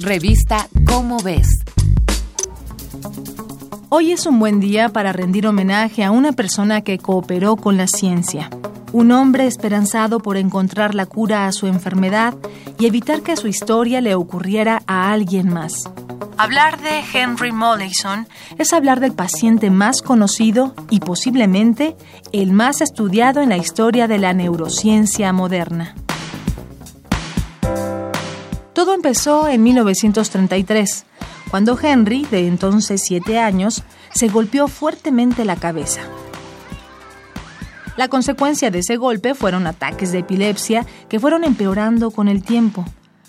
Revista Cómo ves. Hoy es un buen día para rendir homenaje a una persona que cooperó con la ciencia. Un hombre esperanzado por encontrar la cura a su enfermedad y evitar que su historia le ocurriera a alguien más. Hablar de Henry Mollison es hablar del paciente más conocido y posiblemente el más estudiado en la historia de la neurociencia moderna. Todo empezó en 1933, cuando Henry, de entonces siete años, se golpeó fuertemente la cabeza. La consecuencia de ese golpe fueron ataques de epilepsia que fueron empeorando con el tiempo.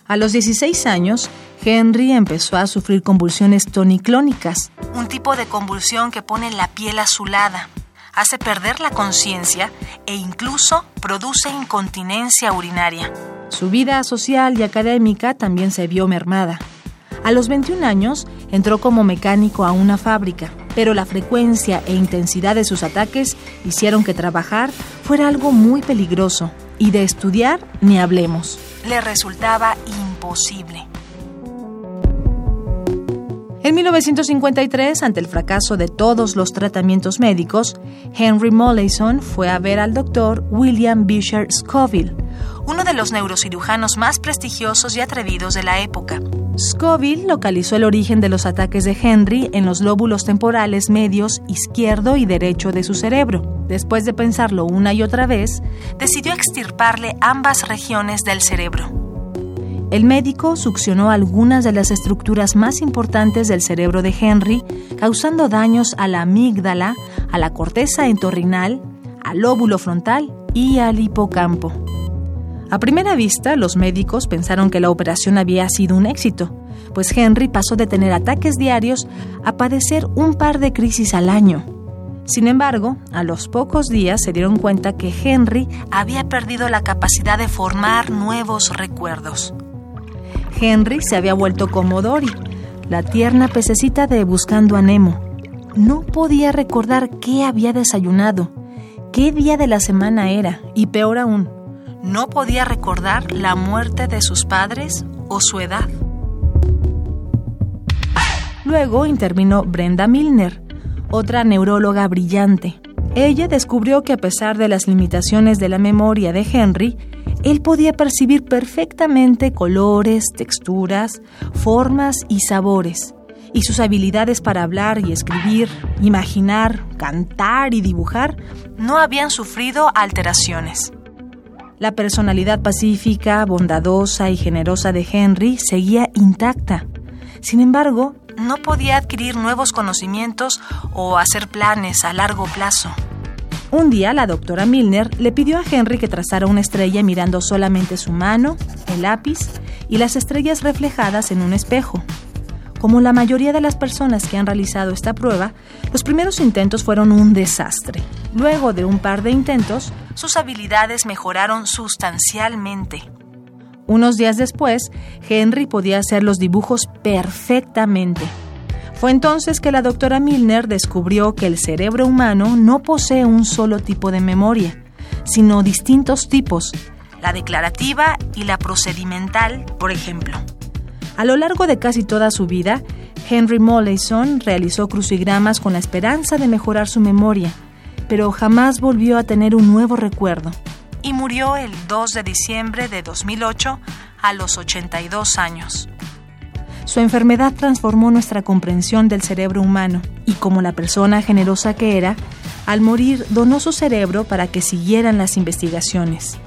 A los 16 años, Henry empezó a sufrir convulsiones toniclónicas, un tipo de convulsión que pone la piel azulada, hace perder la conciencia e incluso produce incontinencia urinaria. Su vida social y académica también se vio mermada. A los 21 años entró como mecánico a una fábrica, pero la frecuencia e intensidad de sus ataques hicieron que trabajar fuera algo muy peligroso y de estudiar ni hablemos. Le resultaba imposible. En 1953, ante el fracaso de todos los tratamientos médicos, Henry Mollison fue a ver al doctor William Bisher Scoville, uno de los neurocirujanos más prestigiosos y atrevidos de la época. Scoville localizó el origen de los ataques de Henry en los lóbulos temporales medios izquierdo y derecho de su cerebro. Después de pensarlo una y otra vez, decidió extirparle ambas regiones del cerebro. El médico succionó algunas de las estructuras más importantes del cerebro de Henry, causando daños a la amígdala, a la corteza entorrinal, al lóbulo frontal y al hipocampo. A primera vista, los médicos pensaron que la operación había sido un éxito, pues Henry pasó de tener ataques diarios a padecer un par de crisis al año. Sin embargo, a los pocos días se dieron cuenta que Henry había perdido la capacidad de formar nuevos recuerdos. Henry se había vuelto como Dory, la tierna pececita de Buscando a Nemo. No podía recordar qué había desayunado, qué día de la semana era, y peor aún, no podía recordar la muerte de sus padres o su edad. Luego intervino Brenda Milner, otra neuróloga brillante. Ella descubrió que a pesar de las limitaciones de la memoria de Henry, él podía percibir perfectamente colores, texturas, formas y sabores, y sus habilidades para hablar y escribir, imaginar, cantar y dibujar no habían sufrido alteraciones. La personalidad pacífica, bondadosa y generosa de Henry seguía intacta. Sin embargo, no podía adquirir nuevos conocimientos o hacer planes a largo plazo. Un día la doctora Milner le pidió a Henry que trazara una estrella mirando solamente su mano, el lápiz y las estrellas reflejadas en un espejo. Como la mayoría de las personas que han realizado esta prueba, los primeros intentos fueron un desastre. Luego de un par de intentos, sus habilidades mejoraron sustancialmente. Unos días después, Henry podía hacer los dibujos perfectamente. Fue entonces que la doctora Milner descubrió que el cerebro humano no posee un solo tipo de memoria, sino distintos tipos, la declarativa y la procedimental, por ejemplo. A lo largo de casi toda su vida, Henry Mollison realizó crucigramas con la esperanza de mejorar su memoria, pero jamás volvió a tener un nuevo recuerdo y murió el 2 de diciembre de 2008 a los 82 años. Su enfermedad transformó nuestra comprensión del cerebro humano y como la persona generosa que era, al morir donó su cerebro para que siguieran las investigaciones.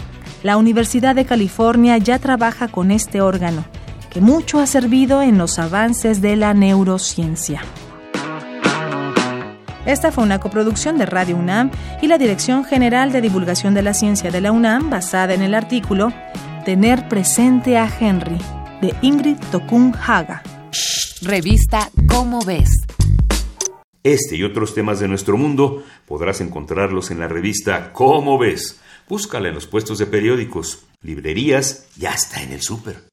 La Universidad de California ya trabaja con este órgano, que mucho ha servido en los avances de la neurociencia. Esta fue una coproducción de Radio UNAM y la Dirección General de Divulgación de la Ciencia de la UNAM basada en el artículo Tener presente a Henry de Ingrid Tokun Haga. Revista Cómo ves. Este y otros temas de nuestro mundo podrás encontrarlos en la revista Cómo ves. Búscala en los puestos de periódicos, librerías y hasta en el súper.